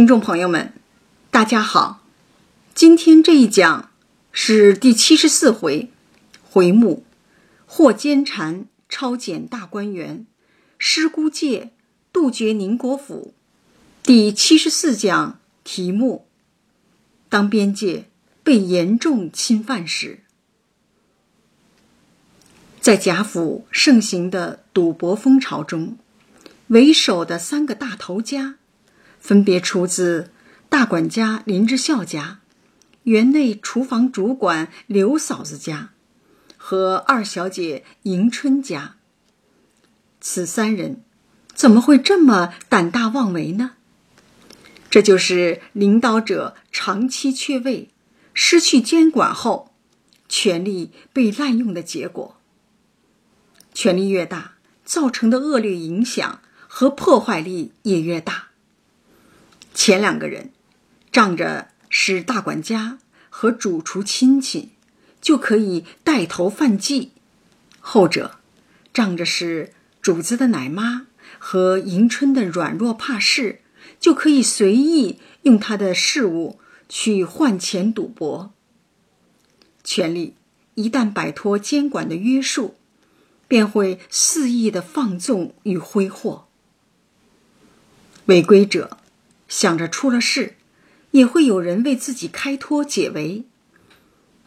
听众朋友们，大家好。今天这一讲是第七十四回，回目“霍坚禅，抄检大观园，失孤界，杜绝宁国府”。第七十四讲题目：当边界被严重侵犯时，在贾府盛行的赌博风潮中，为首的三个大头家。分别出自大管家林之孝家、园内厨房主管刘嫂子家和二小姐迎春家。此三人怎么会这么胆大妄为呢？这就是领导者长期缺位、失去监管后，权力被滥用的结果。权力越大，造成的恶劣影响和破坏力也越大。前两个人仗着是大管家和主厨亲戚，就可以带头犯忌；后者仗着是主子的奶妈和迎春的软弱怕事，就可以随意用他的事物去换钱赌博。权力一旦摆脱监管的约束，便会肆意的放纵与挥霍。违规者。想着出了事，也会有人为自己开脱解围。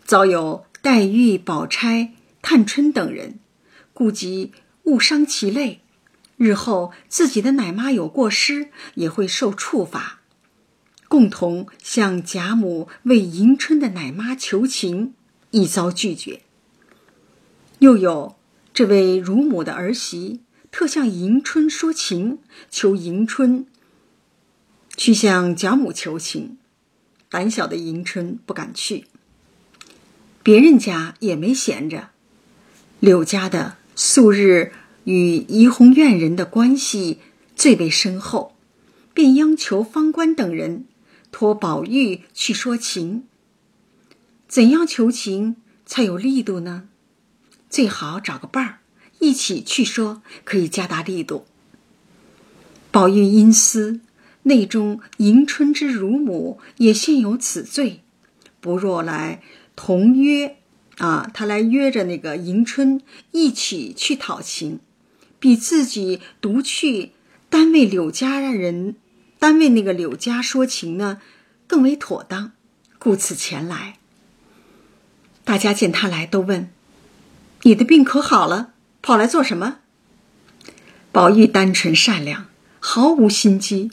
早有黛玉、宝钗、探春等人，顾及误伤其类，日后自己的奶妈有过失，也会受处罚，共同向贾母为迎春的奶妈求情，一遭拒绝。又有这位乳母的儿媳，特向迎春说情，求迎春。去向贾母求情，胆小的迎春不敢去。别人家也没闲着，柳家的素日与怡红院人的关系最为深厚，便央求方官等人托宝玉去说情。怎样求情才有力度呢？最好找个伴儿一起去说，可以加大力度。宝玉因思。内中迎春之乳母也现有此罪，不若来同约，啊，他来约着那个迎春一起去讨情，比自己独去单为柳家让人，单为那个柳家说情呢，更为妥当，故此前来。大家见他来，都问：“你的病可好了？跑来做什么？”宝玉单纯善良，毫无心机。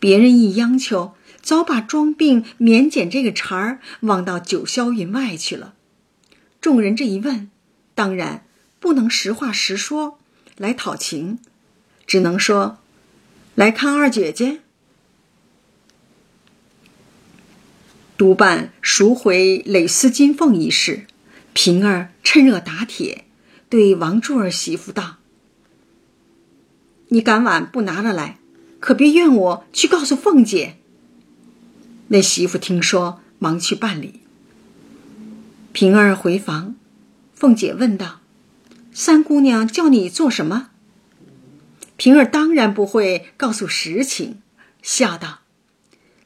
别人一央求，早把装病免检这个茬儿忘到九霄云外去了。众人这一问，当然不能实话实说来讨情，只能说来看二姐姐。督办赎回蕾丝金凤一事，平儿趁热打铁，对王柱儿媳妇道：“你赶晚不拿了来。”可别怨我去告诉凤姐。那媳妇听说，忙去办理。平儿回房，凤姐问道：“三姑娘叫你做什么？”平儿当然不会告诉实情，笑道：“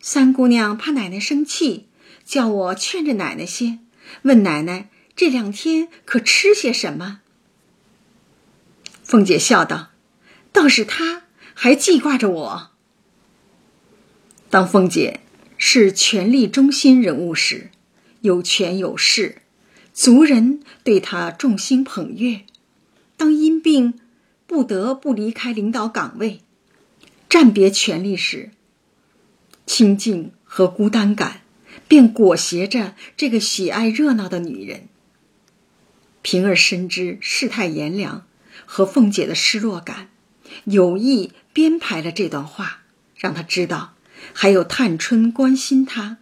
三姑娘怕奶奶生气，叫我劝着奶奶些，问奶奶这两天可吃些什么。”凤姐笑道：“倒是她。”还记挂着我。当凤姐是权力中心人物时，有权有势，族人对她众星捧月；当因病不得不离开领导岗位，暂别权力时，清静和孤单感便裹挟着这个喜爱热闹的女人。平儿深知世态炎凉和凤姐的失落感。有意编排了这段话，让他知道还有探春关心他。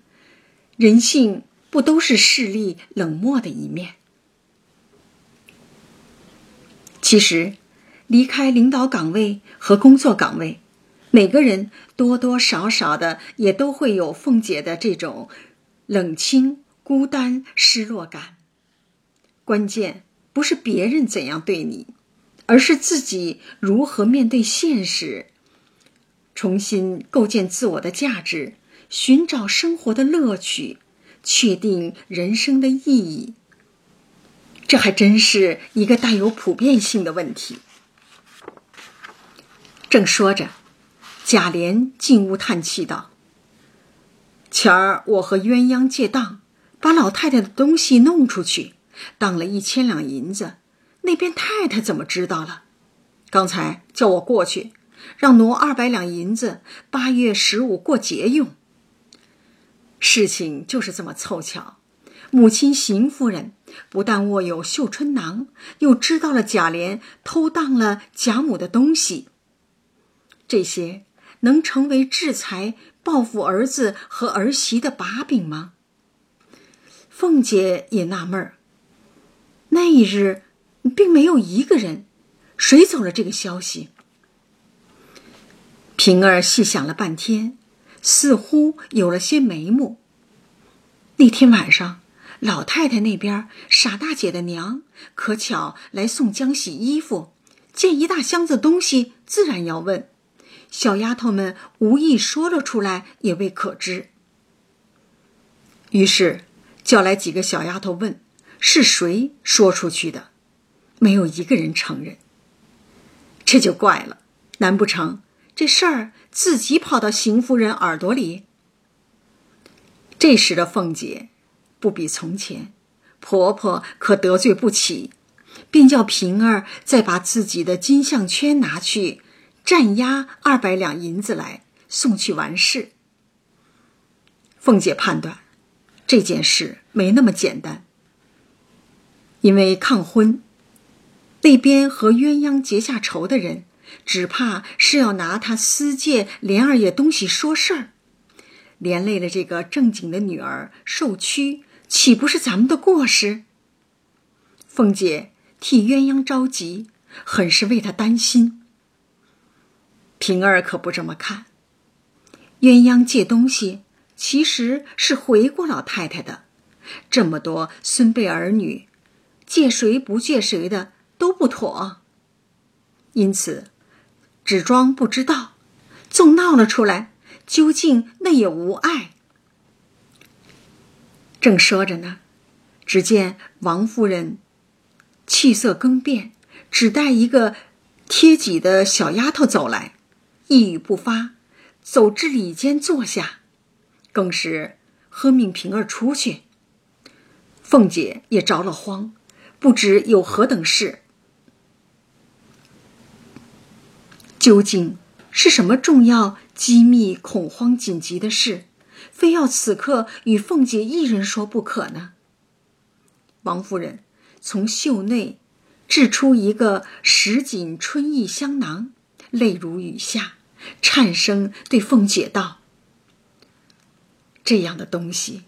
人性不都是势利冷漠的一面？其实，离开领导岗位和工作岗位，每个人多多少少的也都会有凤姐的这种冷清、孤单、失落感。关键不是别人怎样对你。而是自己如何面对现实，重新构建自我的价值，寻找生活的乐趣，确定人生的意义。这还真是一个带有普遍性的问题。正说着，贾琏进屋叹气道：“前儿我和鸳鸯借当，把老太太的东西弄出去，当了一千两银子。那边太太怎么知道了？刚才叫我过去，让挪二百两银子，八月十五过节用。事情就是这么凑巧。”母亲邢夫人不但握有绣春囊，又知道了贾琏偷当了贾母的东西。这些能成为制裁报复儿子和儿媳的把柄吗？凤姐也纳闷儿。那一日，并没有一个人，谁走了这个消息？平儿细想了半天，似乎有了些眉目。那天晚上。老太太那边，傻大姐的娘可巧来送浆洗衣服，见一大箱子东西，自然要问。小丫头们无意说了出来，也未可知。于是叫来几个小丫头问：“是谁说出去的？”没有一个人承认。这就怪了，难不成这事儿自己跑到邢夫人耳朵里？这时的凤姐。不比从前，婆婆可得罪不起，便叫平儿再把自己的金项圈拿去，占押二百两银子来送去完事。凤姐判断这件事没那么简单，因为抗婚那边和鸳鸯结下仇的人，只怕是要拿他私借莲二爷东西说事儿，连累了这个正经的女儿受屈。岂不是咱们的过失？凤姐替鸳鸯着急，很是为他担心。平儿可不这么看。鸳鸯借东西，其实是回过老太太的。这么多孙辈儿女，借谁不借谁的都不妥。因此，只装不知道，纵闹了出来，究竟那也无碍。正说着呢，只见王夫人气色更变，只带一个贴己的小丫头走来，一语不发，走至里间坐下，更是喝命平儿出去。凤姐也着了慌，不知有何等事，究竟是什么重要、机密、恐慌、紧急的事？非要此刻与凤姐一人说不可呢。王夫人从袖内掷出一个什锦春意香囊，泪如雨下，颤声对凤姐道：“这样的东西，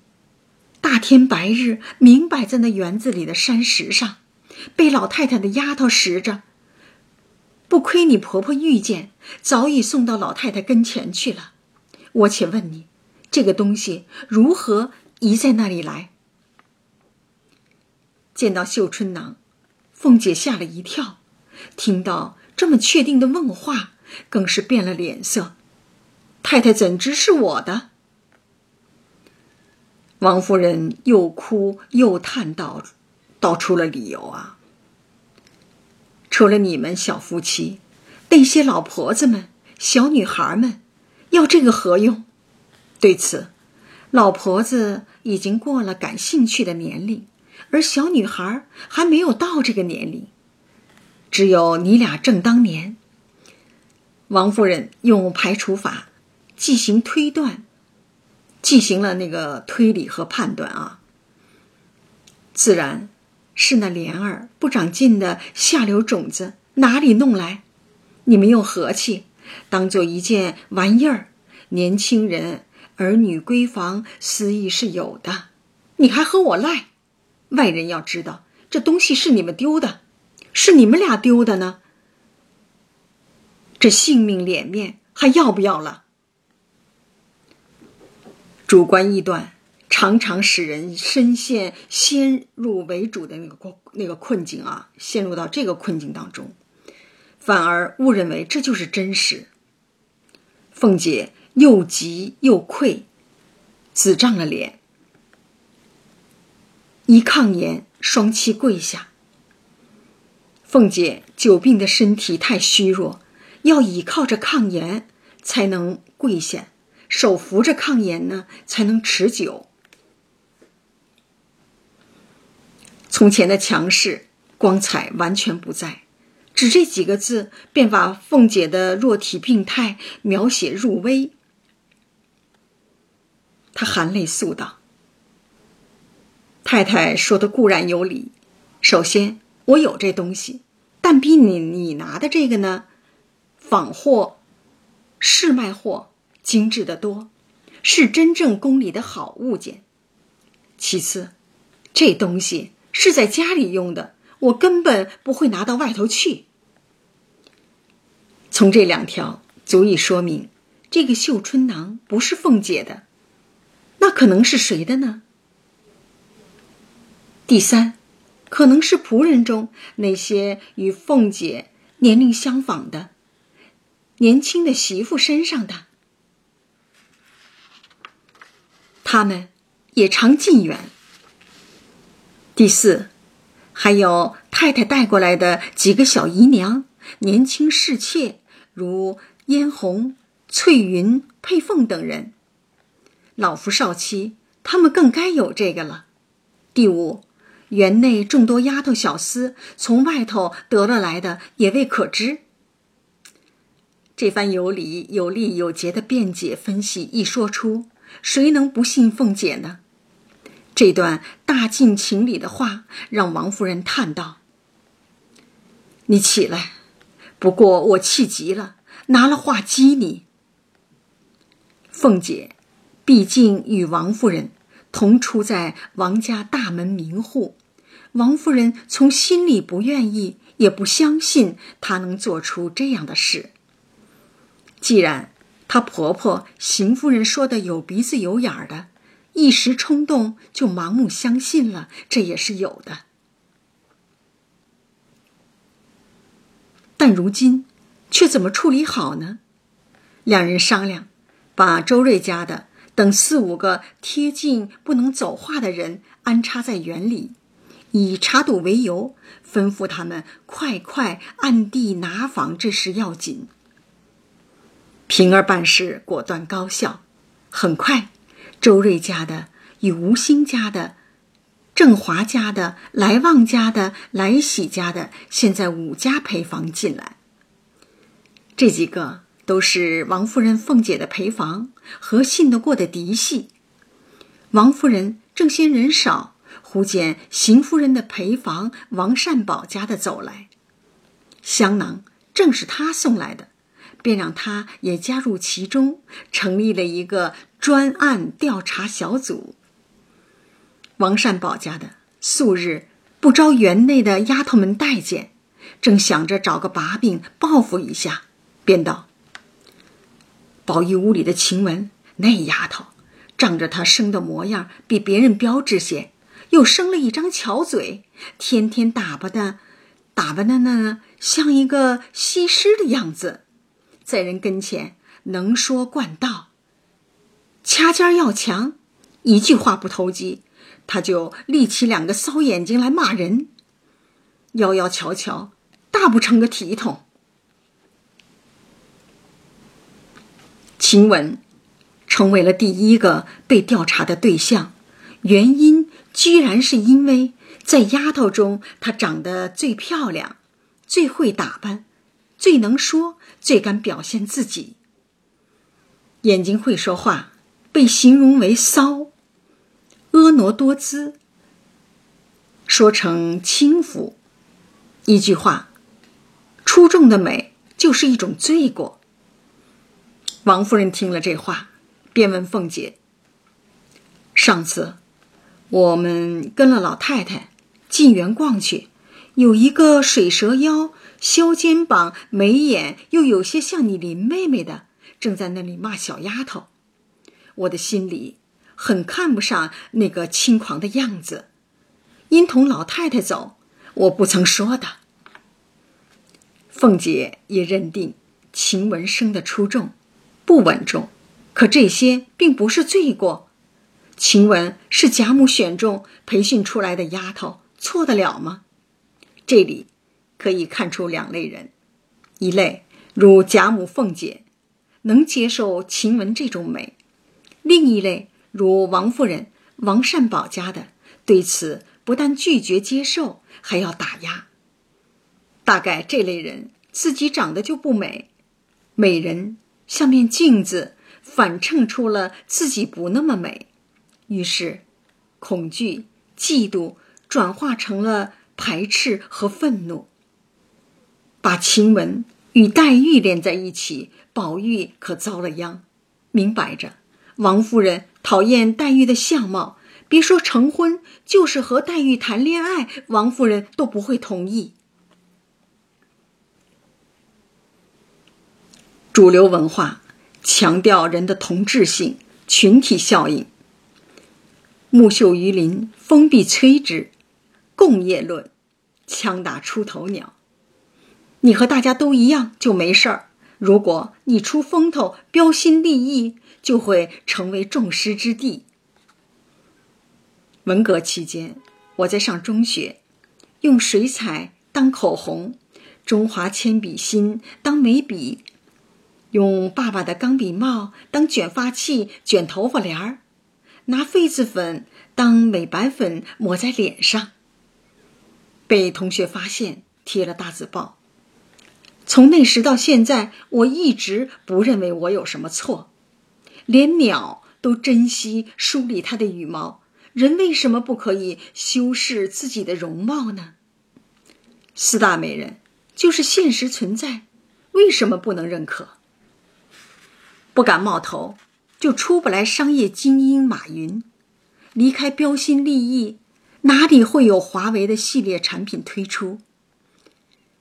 大天白日明摆在那园子里的山石上，被老太太的丫头拾着，不亏你婆婆遇见，早已送到老太太跟前去了。我且问你。”这个东西如何移在那里来？见到绣春囊，凤姐吓了一跳，听到这么确定的问话，更是变了脸色。太太怎知是我的？王夫人又哭又叹道：“道出了理由啊！除了你们小夫妻，那些老婆子们、小女孩们，要这个何用？”对此，老婆子已经过了感兴趣的年龄，而小女孩还没有到这个年龄。只有你俩正当年。王夫人用排除法进行推断，进行了那个推理和判断啊。自然是那莲儿不长进的下流种子哪里弄来？你们用和气当做一件玩意儿，年轻人。儿女闺房私意是有的，你还和我赖？外人要知道这东西是你们丢的，是你们俩丢的呢？这性命脸面还要不要了？主观臆断常常使人深陷先入为主的那个困那个困境啊，陷入到这个困境当中，反而误认为这就是真实。凤姐又急又愧，紫涨了脸，一抗言，双膝跪下。凤姐久病的身体太虚弱，要倚靠着抗炎才能跪下，手扶着抗炎呢才能持久。从前的强势光彩完全不在。只这几个字，便把凤姐的弱体病态描写入微。她含泪诉道：“太太说的固然有理。首先，我有这东西，但比你你拿的这个呢，仿货、试卖货精致的多，是真正宫里的好物件。其次，这东西是在家里用的。”我根本不会拿到外头去。从这两条足以说明，这个绣春囊不是凤姐的，那可能是谁的呢？第三，可能是仆人中那些与凤姐年龄相仿的年轻的媳妇身上的，他们也常进园。第四。还有太太带过来的几个小姨娘，年轻侍妾，如嫣红、翠云、佩凤等人。老夫少妻，他们更该有这个了。第五，园内众多丫头小厮，从外头得了来的，也未可知。这番有理有利有节的辩解分析一说出，谁能不信凤姐呢？这段大尽情理的话，让王夫人叹道：“你起来，不过我气急了，拿了话激你。”凤姐，毕竟与王夫人同出在王家大门名户，王夫人从心里不愿意，也不相信她能做出这样的事。既然她婆婆邢夫人说的有鼻子有眼儿的。一时冲动就盲目相信了，这也是有的。但如今却怎么处理好呢？两人商量，把周瑞家的等四五个贴近不能走话的人安插在园里，以查赌为由，吩咐他们快快暗地拿房，这事要紧。平儿办事果断高效，很快。周瑞家的与吴兴家的、郑华家的、来旺家的、来喜家的，现在五家陪房进来。这几个都是王夫人、凤姐的陪房和信得过的嫡系。王夫人正嫌人少，忽见邢夫人的陪房王善保家的走来，香囊正是他送来的。便让他也加入其中，成立了一个专案调查小组。王善保家的素日不招园内的丫头们待见，正想着找个把柄报复一下，便道：“宝玉屋里的晴雯那丫头，仗着她生的模样比别人标致些，又生了一张巧嘴，天天打扮的，打扮的那像一个西施的样子。”在人跟前能说惯道，掐尖要强，一句话不投机，他就立起两个骚眼睛来骂人，妖妖巧巧，大不成个体统。晴雯成为了第一个被调查的对象，原因居然是因为在丫头中，她长得最漂亮，最会打扮。最能说，最敢表现自己。眼睛会说话，被形容为骚，婀娜多姿，说成轻浮。一句话，出众的美就是一种罪过。王夫人听了这话，便问凤姐：“上次我们跟了老太太进园逛去，有一个水蛇腰。”削肩膀、眉眼又有些像你林妹妹的，正在那里骂小丫头。我的心里很看不上那个轻狂的样子，因同老太太走，我不曾说的。凤姐也认定晴雯生的出众，不稳重，可这些并不是罪过。晴雯是贾母选中培训出来的丫头，错得了吗？这里可以看出两类人：一类如贾母、凤姐，能接受晴雯这种美；另一类如王夫人、王善保家的，对此不但拒绝接受，还要打压。大概这类人自己长得就不美，美人像面镜子，反衬出了自己不那么美。于是，恐惧、嫉妒转化成了排斥和愤怒。把晴雯与黛玉连在一起，宝玉可遭了殃。明摆着，王夫人讨厌黛玉的相貌，别说成婚，就是和黛玉谈恋爱，王夫人都不会同意。主流文化强调人的同质性、群体效应。木秀于林，风必摧之。共业论，枪打出头鸟。你和大家都一样就没事儿。如果你出风头、标新立异，就会成为众矢之的。文革期间，我在上中学，用水彩当口红，中华铅笔芯当眉笔，用爸爸的钢笔帽当卷发器卷头发帘儿。拿痱子粉当美白粉抹在脸上，被同学发现，贴了大字报。从那时到现在，我一直不认为我有什么错。连鸟都珍惜梳理它的羽毛，人为什么不可以修饰自己的容貌呢？四大美人就是现实存在，为什么不能认可？不敢冒头。就出不来商业精英马云，离开标新立异，哪里会有华为的系列产品推出？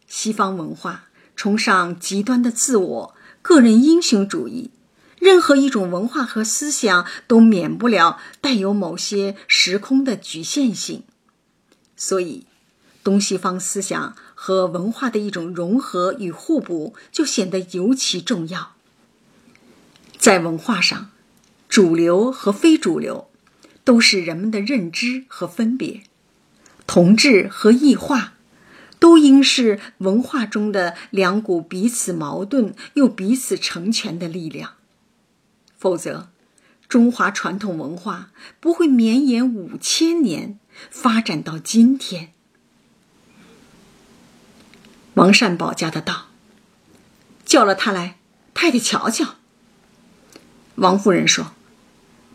西方文化崇尚极端的自我、个人英雄主义，任何一种文化和思想都免不了带有某些时空的局限性，所以，东西方思想和文化的一种融合与互补就显得尤其重要。在文化上。主流和非主流，都是人们的认知和分别；同质和异化，都应是文化中的两股彼此矛盾又彼此成全的力量。否则，中华传统文化不会绵延五千年，发展到今天。王善保家的道，叫了他来，太太瞧瞧。王夫人说。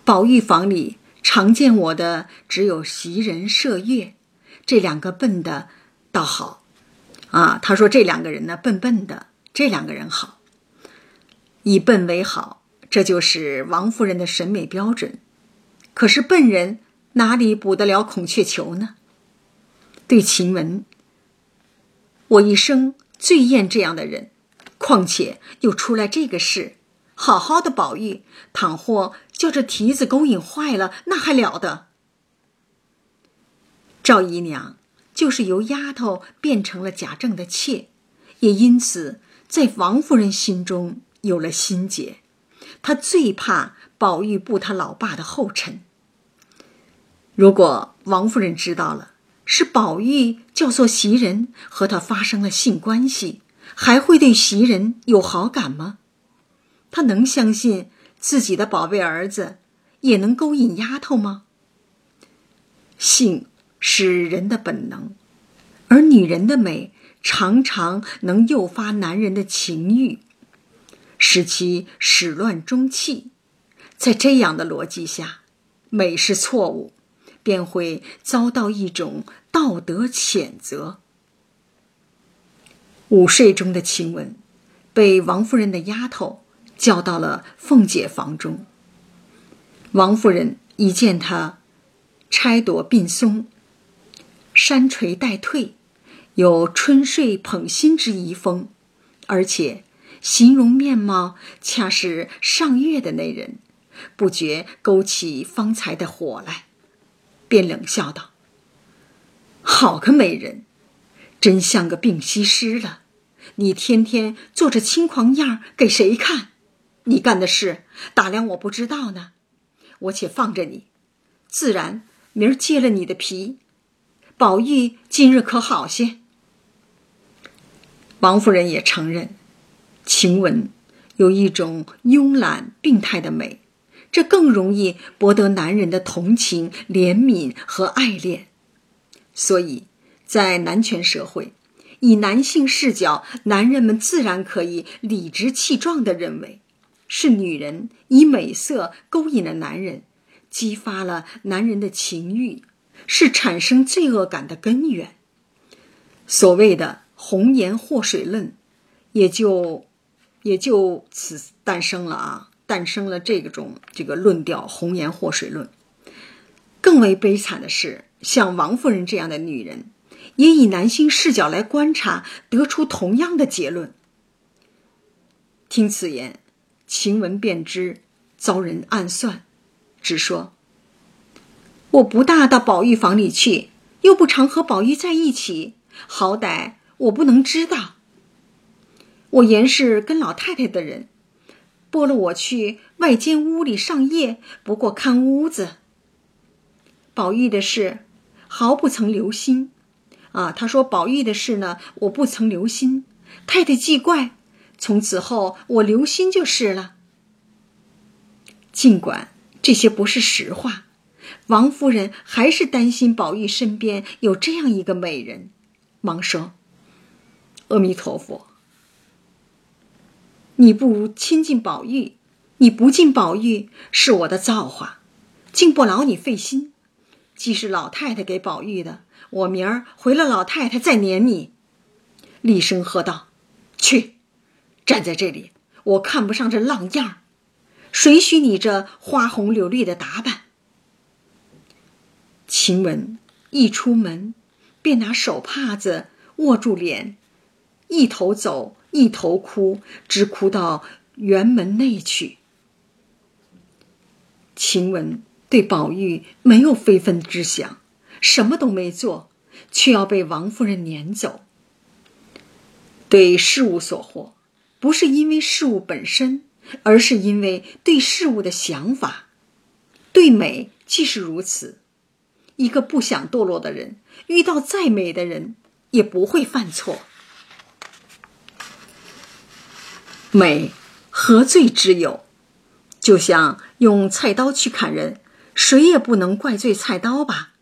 宝玉房里常见我的只有袭人、麝月，这两个笨的倒好，啊，他说这两个人呢笨笨的，这两个人好，以笨为好，这就是王夫人的审美标准。可是笨人哪里补得了孔雀裘呢？对晴雯，我一生最厌这样的人，况且又出来这个事。好好的宝玉，倘或叫这蹄子勾引坏了，那还了得？赵姨娘就是由丫头变成了贾政的妾，也因此在王夫人心中有了心结。她最怕宝玉步他老爸的后尘。如果王夫人知道了是宝玉叫做袭人和他发生了性关系，还会对袭人有好感吗？他能相信自己的宝贝儿子也能勾引丫头吗？性是人的本能，而女人的美常常能诱发男人的情欲，使其始乱终弃。在这样的逻辑下，美是错误，便会遭到一种道德谴责。午睡中的晴雯，被王夫人的丫头。叫到了凤姐房中。王夫人一见她，钗朵鬓松，山垂带退，有春睡捧心之遗风，而且形容面貌恰是上月的那人，不觉勾起方才的火来，便冷笑道：“好个美人，真像个病西施了！你天天做着轻狂样给谁看？”你干的事，打量我不知道呢。我且放着你，自然明儿揭了你的皮。宝玉今日可好些？王夫人也承认，晴雯有一种慵懒病态的美，这更容易博得男人的同情、怜悯和爱恋。所以，在男权社会，以男性视角，男人们自然可以理直气壮地认为，是女人以美色勾引了男人，激发了男人的情欲，是产生罪恶感的根源。所谓的“红颜祸水论”，也就也就此诞生了啊，诞生了这种这个论调“红颜祸水论”。更为悲惨的是。像王夫人这样的女人，也以男性视角来观察，得出同样的结论。听此言，晴雯便知遭人暗算，只说：“我不大到宝玉房里去，又不常和宝玉在一起，好歹我不能知道。我原是跟老太太的人，拨了我去外间屋里上夜，不过看屋子。宝玉的事。”毫不曾留心，啊，他说宝玉的事呢，我不曾留心。太太记怪，从此后我留心就是了。尽管这些不是实话，王夫人还是担心宝玉身边有这样一个美人，忙说：“阿弥陀佛，你不亲近宝玉，你不敬宝玉，是我的造化，竟不劳你费心。”既是老太太给宝玉的，我明儿回了老太太再撵你。厉声喝道：“去，站在这里！我看不上这浪样儿，谁许你这花红柳绿的打扮？”晴雯一出门，便拿手帕子握住脸，一头走，一头哭，直哭到园门内去。晴雯。对宝玉没有非分之想，什么都没做，却要被王夫人撵走。对事物所惑，不是因为事物本身，而是因为对事物的想法。对美既是如此，一个不想堕落的人，遇到再美的人也不会犯错。美何罪之有？就像用菜刀去砍人。谁也不能怪罪菜刀吧。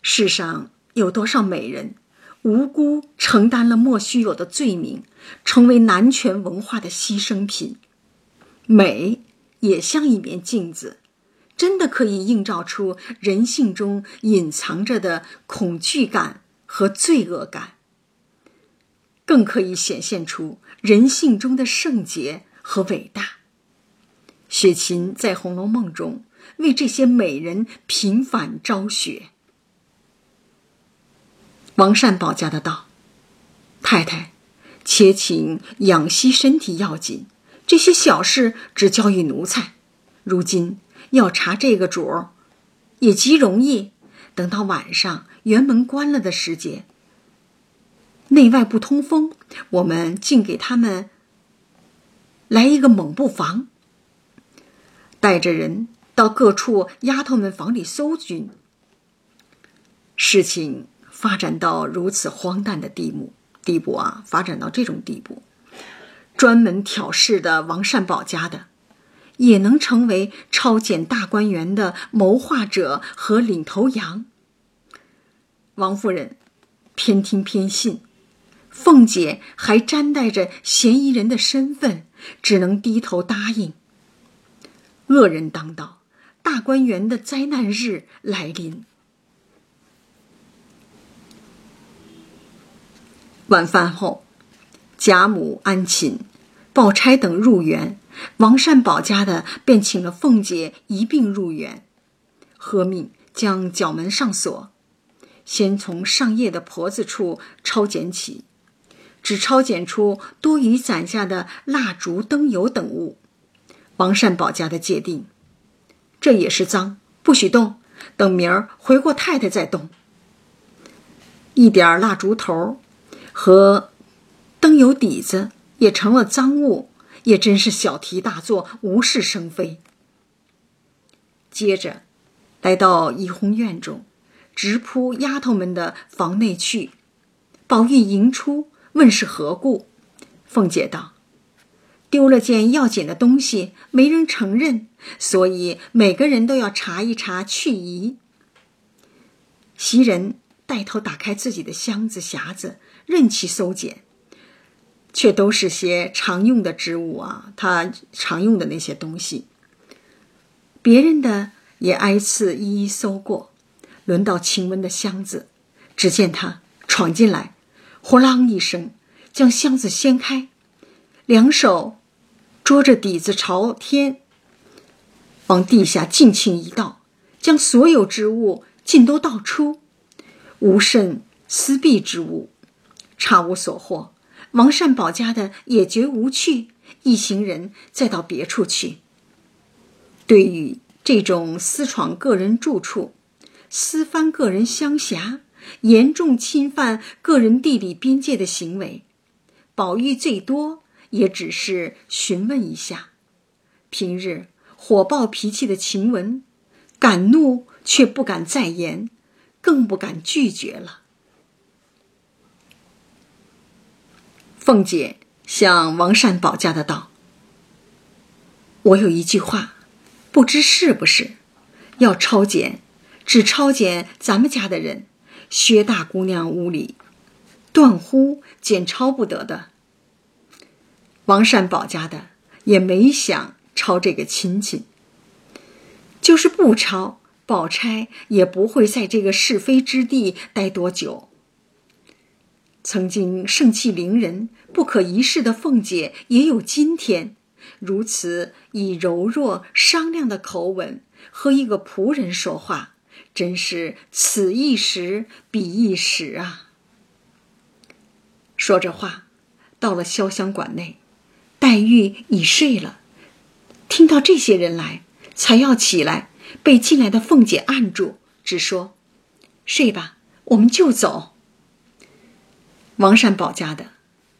世上有多少美人，无辜承担了莫须有的罪名，成为男权文化的牺牲品。美也像一面镜子，真的可以映照出人性中隐藏着的恐惧感和罪恶感，更可以显现出人性中的圣洁和伟大。雪琴在《红楼梦》中。为这些美人平反昭雪。王善保家的道：“太太，且请养息身体要紧，这些小事只交与奴才。如今要查这个主儿，也极容易。等到晚上园门关了的时节，内外不通风，我们竟给他们来一个猛不防，带着人。”到各处丫头们房里搜寻，事情发展到如此荒诞的地步，地步啊，发展到这种地步，专门挑事的王善保家的，也能成为抄检大观园的谋划者和领头羊。王夫人偏听偏信，凤姐还沾带着嫌疑人的身份，只能低头答应。恶人当道。大观园的灾难日来临。晚饭后，贾母、安寝、宝钗等入园，王善保家的便请了凤姐一并入园，喝命将角门上锁，先从上夜的婆子处抄检起，只抄检出多余攒下的蜡烛、灯油等物。王善保家的界定。这也是脏，不许动。等明儿回过太太再动。一点蜡烛头和灯油底子也成了赃物，也真是小题大做，无事生非。接着，来到怡红院中，直扑丫头们的房内去。宝玉迎出，问是何故？凤姐道：“丢了件要紧的东西，没人承认，所以每个人都要查一查去疑。”袭人带头打开自己的箱子匣子，任其搜检。却都是些常用的织物啊，他常用的那些东西。别人的也挨次一一搜过，轮到晴雯的箱子，只见他闯进来，呼啷一声将箱子掀开，两手捉着底子朝天，往地下尽情一倒，将所有织物尽都倒出，无甚私弊之物，差无所获。王善保家的也绝无趣，一行人再到别处去。对于这种私闯个人住处、私翻个人乡辖、严重侵犯个人地理边界的行为，宝玉最多也只是询问一下。平日火爆脾气的晴雯，敢怒却不敢再言，更不敢拒绝了。凤姐向王善保家的道：“我有一句话，不知是不是，要抄检，只抄检咱们家的人，薛大姑娘屋里，断乎检抄不得的。”王善保家的也没想抄这个亲戚，就是不抄，宝钗也不会在这个是非之地待多久。曾经盛气凌人、不可一世的凤姐，也有今天如此以柔弱商量的口吻和一个仆人说话，真是此一时彼一时啊！说着话，到了潇湘馆内，黛玉已睡了，听到这些人来，才要起来，被进来的凤姐按住，只说：“睡吧，我们就走。”王善保家的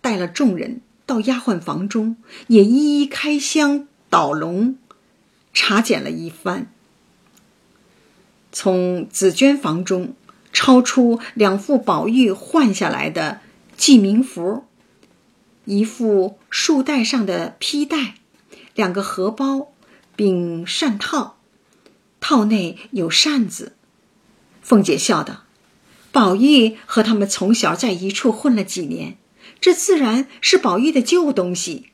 带了众人到丫鬟房中，也一一开箱倒笼，查检了一番。从紫鹃房中抄出两副宝玉换下来的记名符，一副束带上的披带，两个荷包，并扇套，套内有扇子。凤姐笑道。宝玉和他们从小在一处混了几年，这自然是宝玉的旧东西。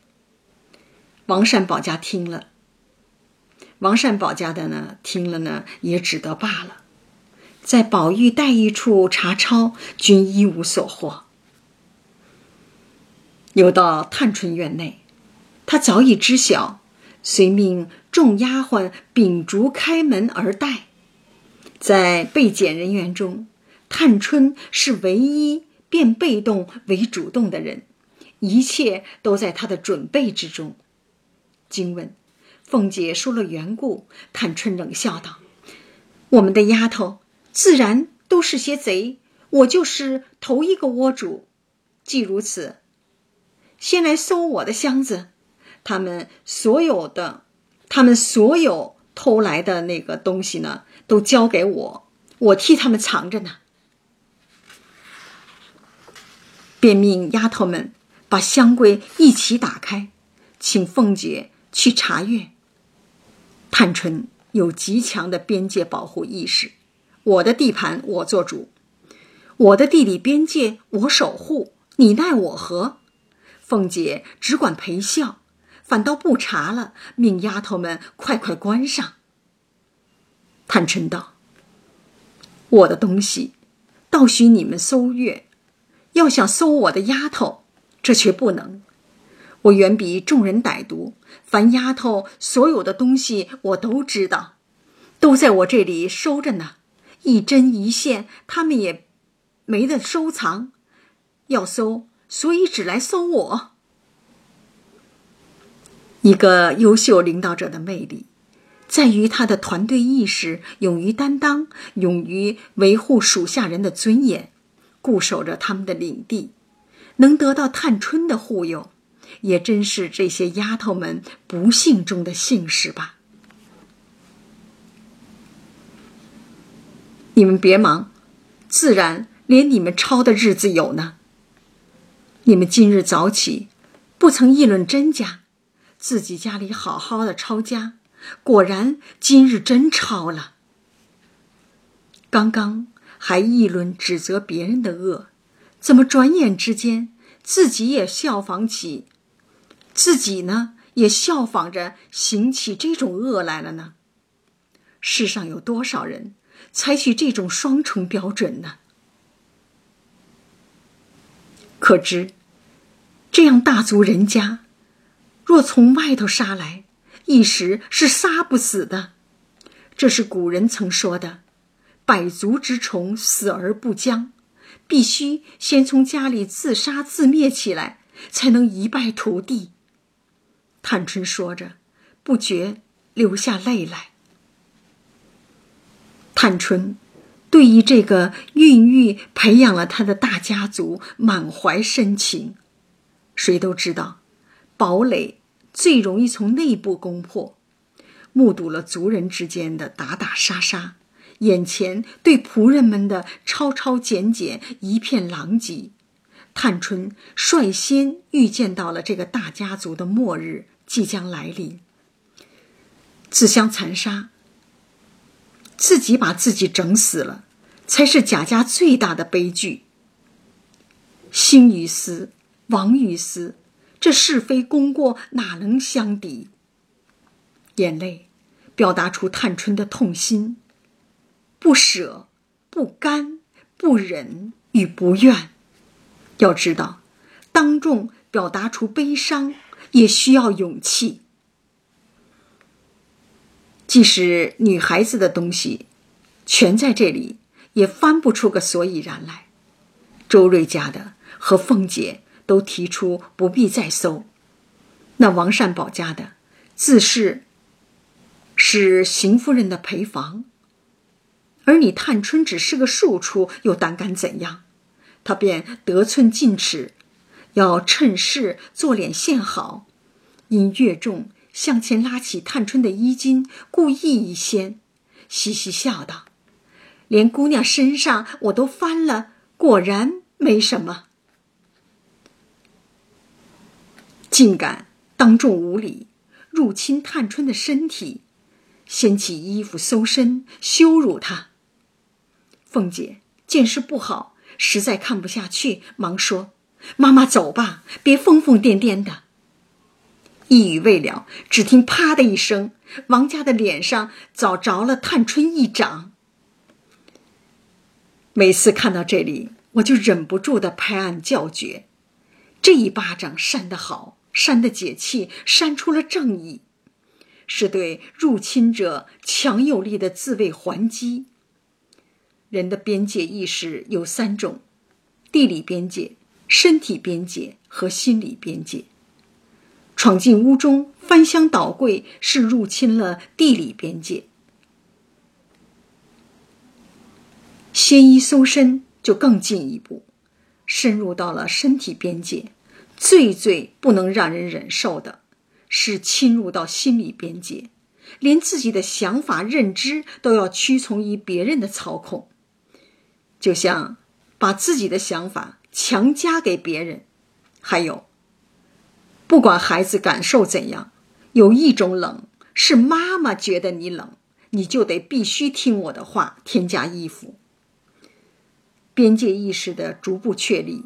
王善保家听了，王善保家的呢听了呢也只得罢了，在宝玉待遇处查抄，均一无所获。又到探春院内，他早已知晓，遂命众丫鬟秉烛开门而待，在被检人员中。探春是唯一变被动为主动的人，一切都在她的准备之中。惊问，凤姐说了缘故，探春冷笑道：“我们的丫头自然都是些贼，我就是头一个窝主。既如此，先来搜我的箱子，他们所有的，他们所有偷来的那个东西呢，都交给我，我替他们藏着呢。”便命丫头们把箱柜一起打开，请凤姐去查阅。探春有极强的边界保护意识，我的地盘我做主，我的地理边界我守护，你奈我何？凤姐只管陪笑，反倒不查了，命丫头们快快关上。探春道：“我的东西，倒许你们搜阅。”要想搜我的丫头，这却不能。我远比众人歹毒，凡丫头所有的东西我都知道，都在我这里收着呢，一针一线，他们也没得收藏。要搜，所以只来搜我。一个优秀领导者的魅力，在于他的团队意识，勇于担当，勇于维护属下人的尊严。固守着他们的领地，能得到探春的护佑，也真是这些丫头们不幸中的幸事吧。你们别忙，自然连你们抄的日子有呢。你们今日早起，不曾议论真假，自己家里好好的抄家，果然今日真抄了。刚刚还议论指责别人的恶，怎么转眼之间自己也效仿起，自己呢也效仿着行起这种恶来了呢？世上有多少人？采取这种双重标准呢？可知，这样大族人家，若从外头杀来，一时是杀不死的。这是古人曾说的：“百足之虫，死而不僵。”必须先从家里自杀自灭起来，才能一败涂地。探春说着，不觉流下泪来。探春对于这个孕育培养了他的大家族满怀深情。谁都知道，堡垒最容易从内部攻破。目睹了族人之间的打打杀杀，眼前对仆人们的抄抄剪剪一片狼藉，探春率先预见到了这个大家族的末日即将来临。自相残杀。自己把自己整死了，才是贾家最大的悲剧。兴于私，亡于私，这是非功过哪能相抵？眼泪表达出探春的痛心，不舍、不甘、不忍与不愿。要知道，当众表达出悲伤，也需要勇气。即使女孩子的东西全在这里，也翻不出个所以然来。周瑞家的和凤姐都提出不必再搜，那王善保家的自是是邢夫人的陪房，而你探春只是个庶出，又胆敢怎样？他便得寸进尺，要趁势做脸献好，因越重。向前拉起探春的衣襟，故意一掀，嘻嘻笑道：“连姑娘身上我都翻了，果然没什么。”竟敢当众无礼，入侵探春的身体，掀起衣服搜身，羞辱她。凤姐见势不好，实在看不下去，忙说：“妈妈走吧，别疯疯癫癫的。”一语未了，只听“啪”的一声，王家的脸上早着了探春一掌。每次看到这里，我就忍不住的拍案叫绝：这一巴掌扇得好，扇得解气，扇出了正义，是对入侵者强有力的自卫还击。人的边界意识有三种：地理边界、身体边界和心理边界。闯进屋中，翻箱倒柜，是入侵了地理边界；掀衣搜身就更进一步，深入到了身体边界。最最不能让人忍受的，是侵入到心理边界，连自己的想法、认知都要屈从于别人的操控，就像把自己的想法强加给别人。还有。不管孩子感受怎样，有一种冷是妈妈觉得你冷，你就得必须听我的话，添加衣服。边界意识的逐步确立，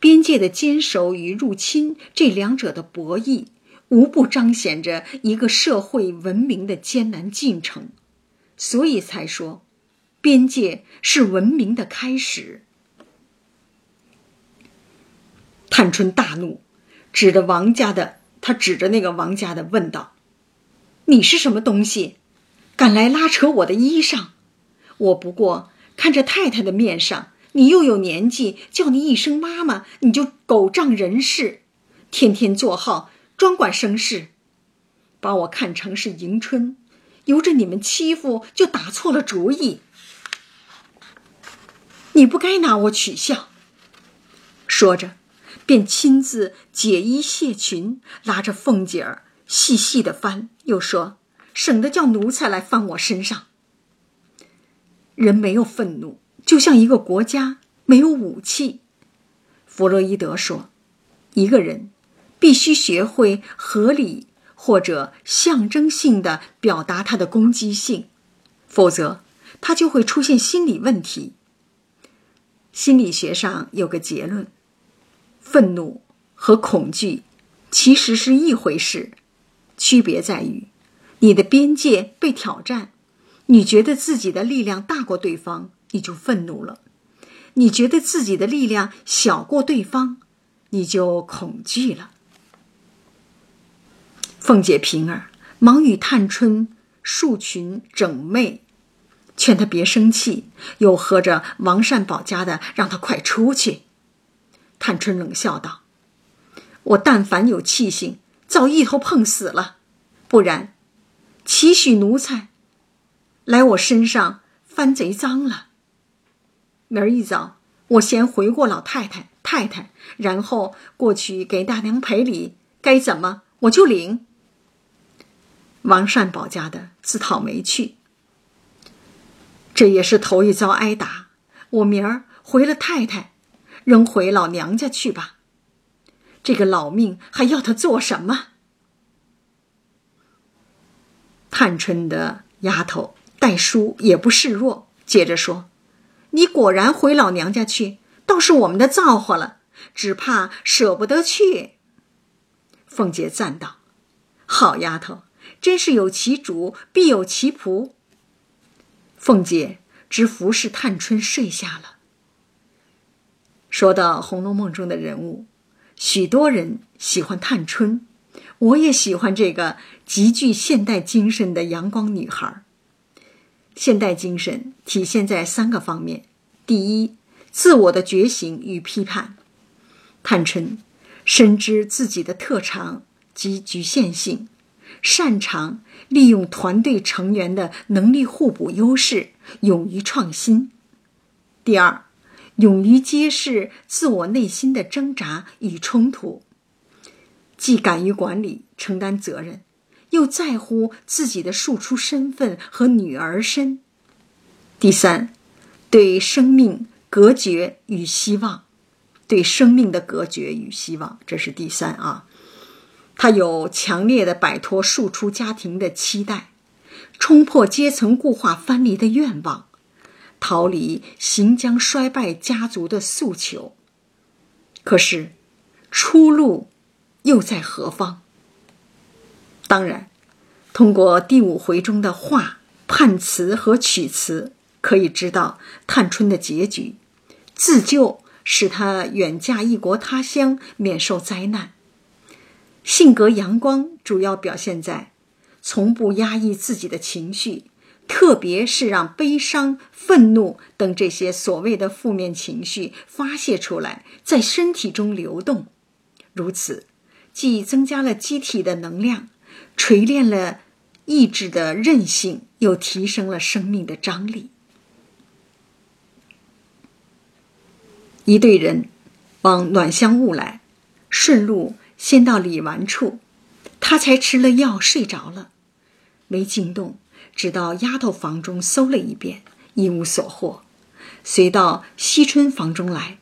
边界的坚守与入侵这两者的博弈，无不彰显着一个社会文明的艰难进程。所以才说，边界是文明的开始。探春大怒。指着王家的，他指着那个王家的问道：“你是什么东西，敢来拉扯我的衣裳？我不过看着太太的面上，你又有年纪，叫你一声妈妈，你就狗仗人势，天天坐号专管生事，把我看成是迎春，由着你们欺负，就打错了主意。你不该拿我取笑。”说着。便亲自解衣卸裙，拉着凤姐儿细细的翻，又说：“省得叫奴才来翻我身上。”人没有愤怒，就像一个国家没有武器。弗洛伊德说：“一个人必须学会合理或者象征性的表达他的攻击性，否则他就会出现心理问题。”心理学上有个结论：愤怒和恐惧其实是一回事，区别在于你的边界被挑战。你觉得自己的力量大过对方，你就愤怒了；你觉得自己的力量小过对方，你就恐惧了。凤姐、平儿忙与探春束裙整袂，劝他别生气，又喝着王善保家的，让他快出去。探春冷笑道：“我但凡有气性，早一头碰死了，不然，岂许奴才？”来我身上翻贼脏了。明儿一早，我先回过老太太、太太，然后过去给大娘赔礼，该怎么我就领。王善保家的自讨没趣，这也是头一遭挨打。我明儿回了太太，仍回老娘家去吧。这个老命还要他做什么？探春的丫头。戴叔也不示弱，接着说：“你果然回老娘家去，倒是我们的造化了，只怕舍不得去。”凤姐赞道：“好丫头，真是有其主必有其仆。”凤姐只服侍探春睡下了。说到《红楼梦》中的人物，许多人喜欢探春，我也喜欢这个极具现代精神的阳光女孩。现代精神体现在三个方面：第一，自我的觉醒与批判。探春深知自己的特长及局限性，擅长利用团队成员的能力互补优势，勇于创新。第二，勇于揭示自我内心的挣扎与冲突，既敢于管理、承担责任。又在乎自己的庶出身份和女儿身。第三，对生命隔绝与希望，对生命的隔绝与希望，这是第三啊。他有强烈的摆脱庶出家庭的期待，冲破阶层固化藩篱的愿望，逃离行将衰败家族的诉求。可是，出路又在何方？当然，通过第五回中的话、判词和曲词，可以知道探春的结局。自救使她远嫁异国他乡，免受灾难。性格阳光，主要表现在从不压抑自己的情绪，特别是让悲伤、愤怒等这些所谓的负面情绪发泄出来，在身体中流动。如此，既增加了机体的能量。锤炼了意志的韧性，又提升了生命的张力。一队人往暖香坞来，顺路先到李纨处，他才吃了药睡着了，没惊动，直到丫头房中搜了一遍，一无所获，随到惜春房中来。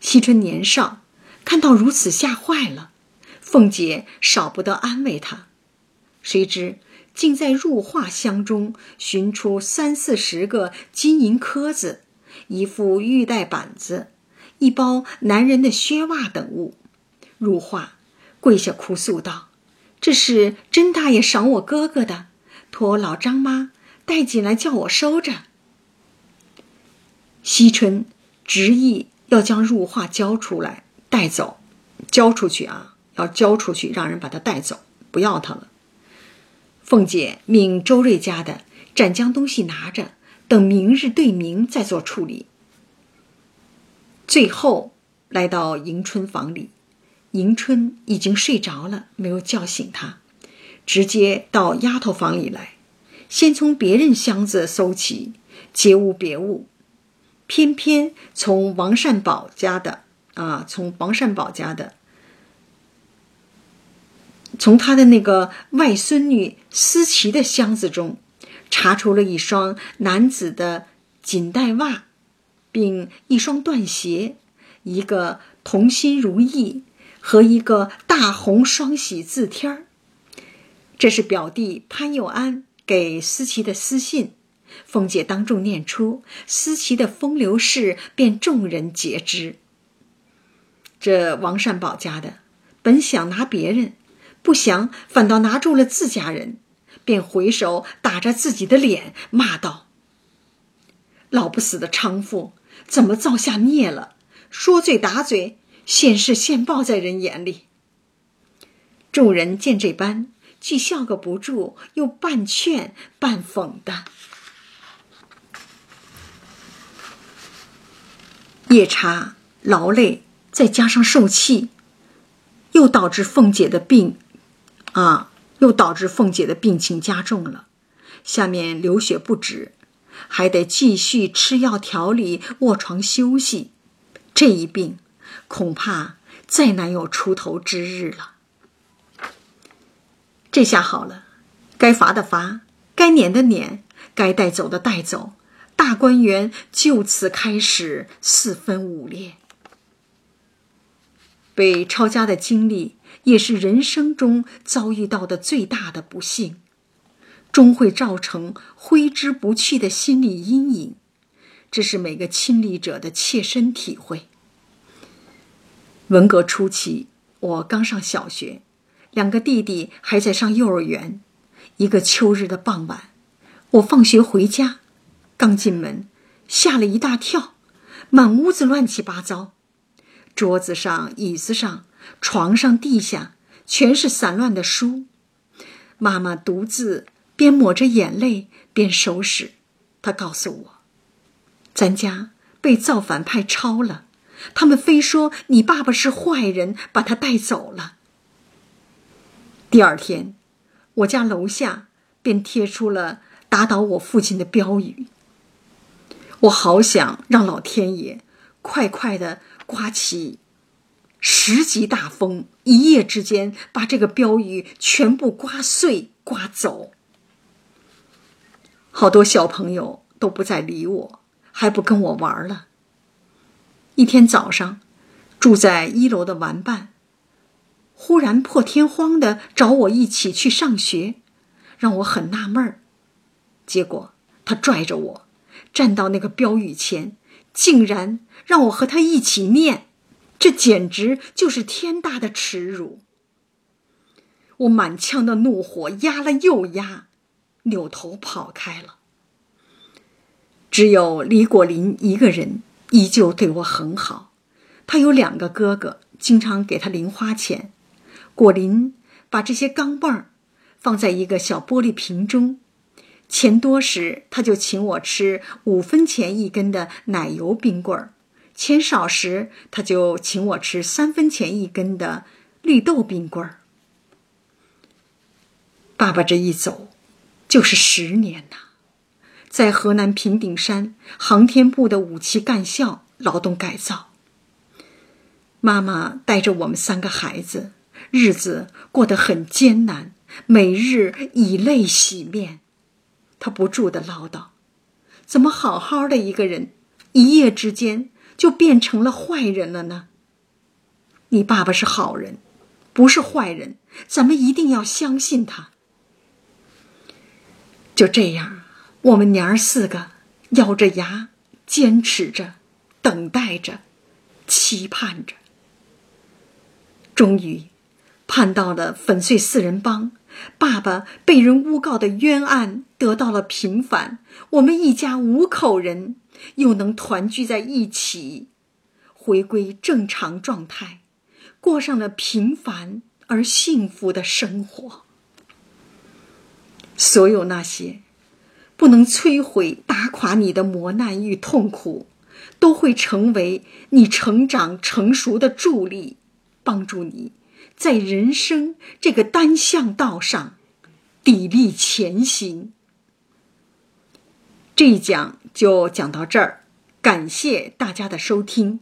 惜春年少，看到如此，吓坏了。凤姐少不得安慰她。谁知竟在入画箱中寻出三四十个金银壳子，一副玉带板子，一包男人的靴袜等物。入画，跪下哭诉道：“这是甄大爷赏我哥哥的，托老张妈带进来叫我收着。”惜春执意要将入画交出来带走，交出去啊，要交出去，让人把他带走，不要他了。凤姐命周瑞家的暂将东西拿着，等明日对明再做处理。最后来到迎春房里，迎春已经睡着了，没有叫醒她，直接到丫头房里来，先从别人箱子搜起，皆无别物，偏偏从王善保家的啊，从王善宝家的，从他的那个外孙女思琪的箱子中，查出了一双男子的锦带袜，并一双缎鞋，一个同心如意和一个大红双喜字贴儿。这是表弟潘佑安给思琪的私信。凤姐当众念出思琪的风流事，便众人皆知。这王善保家的本想拿别人，不想反倒拿住了自家人，便回手打着自己的脸骂道：“老不死的娼妇，怎么造下孽了？说嘴打嘴，现世现报在人眼里。”众人见这般，既笑个不住，又半劝半讽的。夜叉劳累，再加上受气，又导致凤姐的病，啊，又导致凤姐的病情加重了。下面流血不止，还得继续吃药调理，卧床休息。这一病，恐怕再难有出头之日了。这下好了，该罚的罚，该撵的撵，该带走的带走。大观园就此开始四分五裂。被抄家的经历，也是人生中遭遇到的最大的不幸，终会造成挥之不去的心理阴影。这是每个亲历者的切身体会。文革初期，我刚上小学，两个弟弟还在上幼儿园。一个秋日的傍晚，我放学回家。刚进门，吓了一大跳，满屋子乱七八糟，桌子上、椅子上、床上、地下全是散乱的书。妈妈独自边抹着眼泪边收拾。她告诉我，咱家被造反派抄了，他们非说你爸爸是坏人，把他带走了。第二天，我家楼下便贴出了打倒我父亲的标语。我好想让老天爷快快的刮起十级大风，一夜之间把这个标语全部刮碎、刮走。好多小朋友都不再理我，还不跟我玩了。一天早上，住在一楼的玩伴忽然破天荒的找我一起去上学，让我很纳闷儿。结果他拽着我。站到那个标语前，竟然让我和他一起念，这简直就是天大的耻辱！我满腔的怒火压了又压，扭头跑开了。只有李果林一个人依旧对我很好，他有两个哥哥，经常给他零花钱。果林把这些钢镚儿放在一个小玻璃瓶中。钱多时，他就请我吃五分钱一根的奶油冰棍儿；钱少时，他就请我吃三分钱一根的绿豆冰棍儿。爸爸这一走，就是十年呐，在河南平顶山航天部的武器干校劳动改造。妈妈带着我们三个孩子，日子过得很艰难，每日以泪洗面。他不住的唠叨：“怎么好好的一个人，一夜之间就变成了坏人了呢？你爸爸是好人，不是坏人，咱们一定要相信他。”就这样，我们娘儿四个咬着牙坚持着，等待着，期盼着，终于盼到了粉碎四人帮。爸爸被人诬告的冤案得到了平反，我们一家五口人又能团聚在一起，回归正常状态，过上了平凡而幸福的生活。所有那些不能摧毁、打垮你的磨难与痛苦，都会成为你成长成熟的助力，帮助你。在人生这个单向道上，砥砺前行。这一讲就讲到这儿，感谢大家的收听。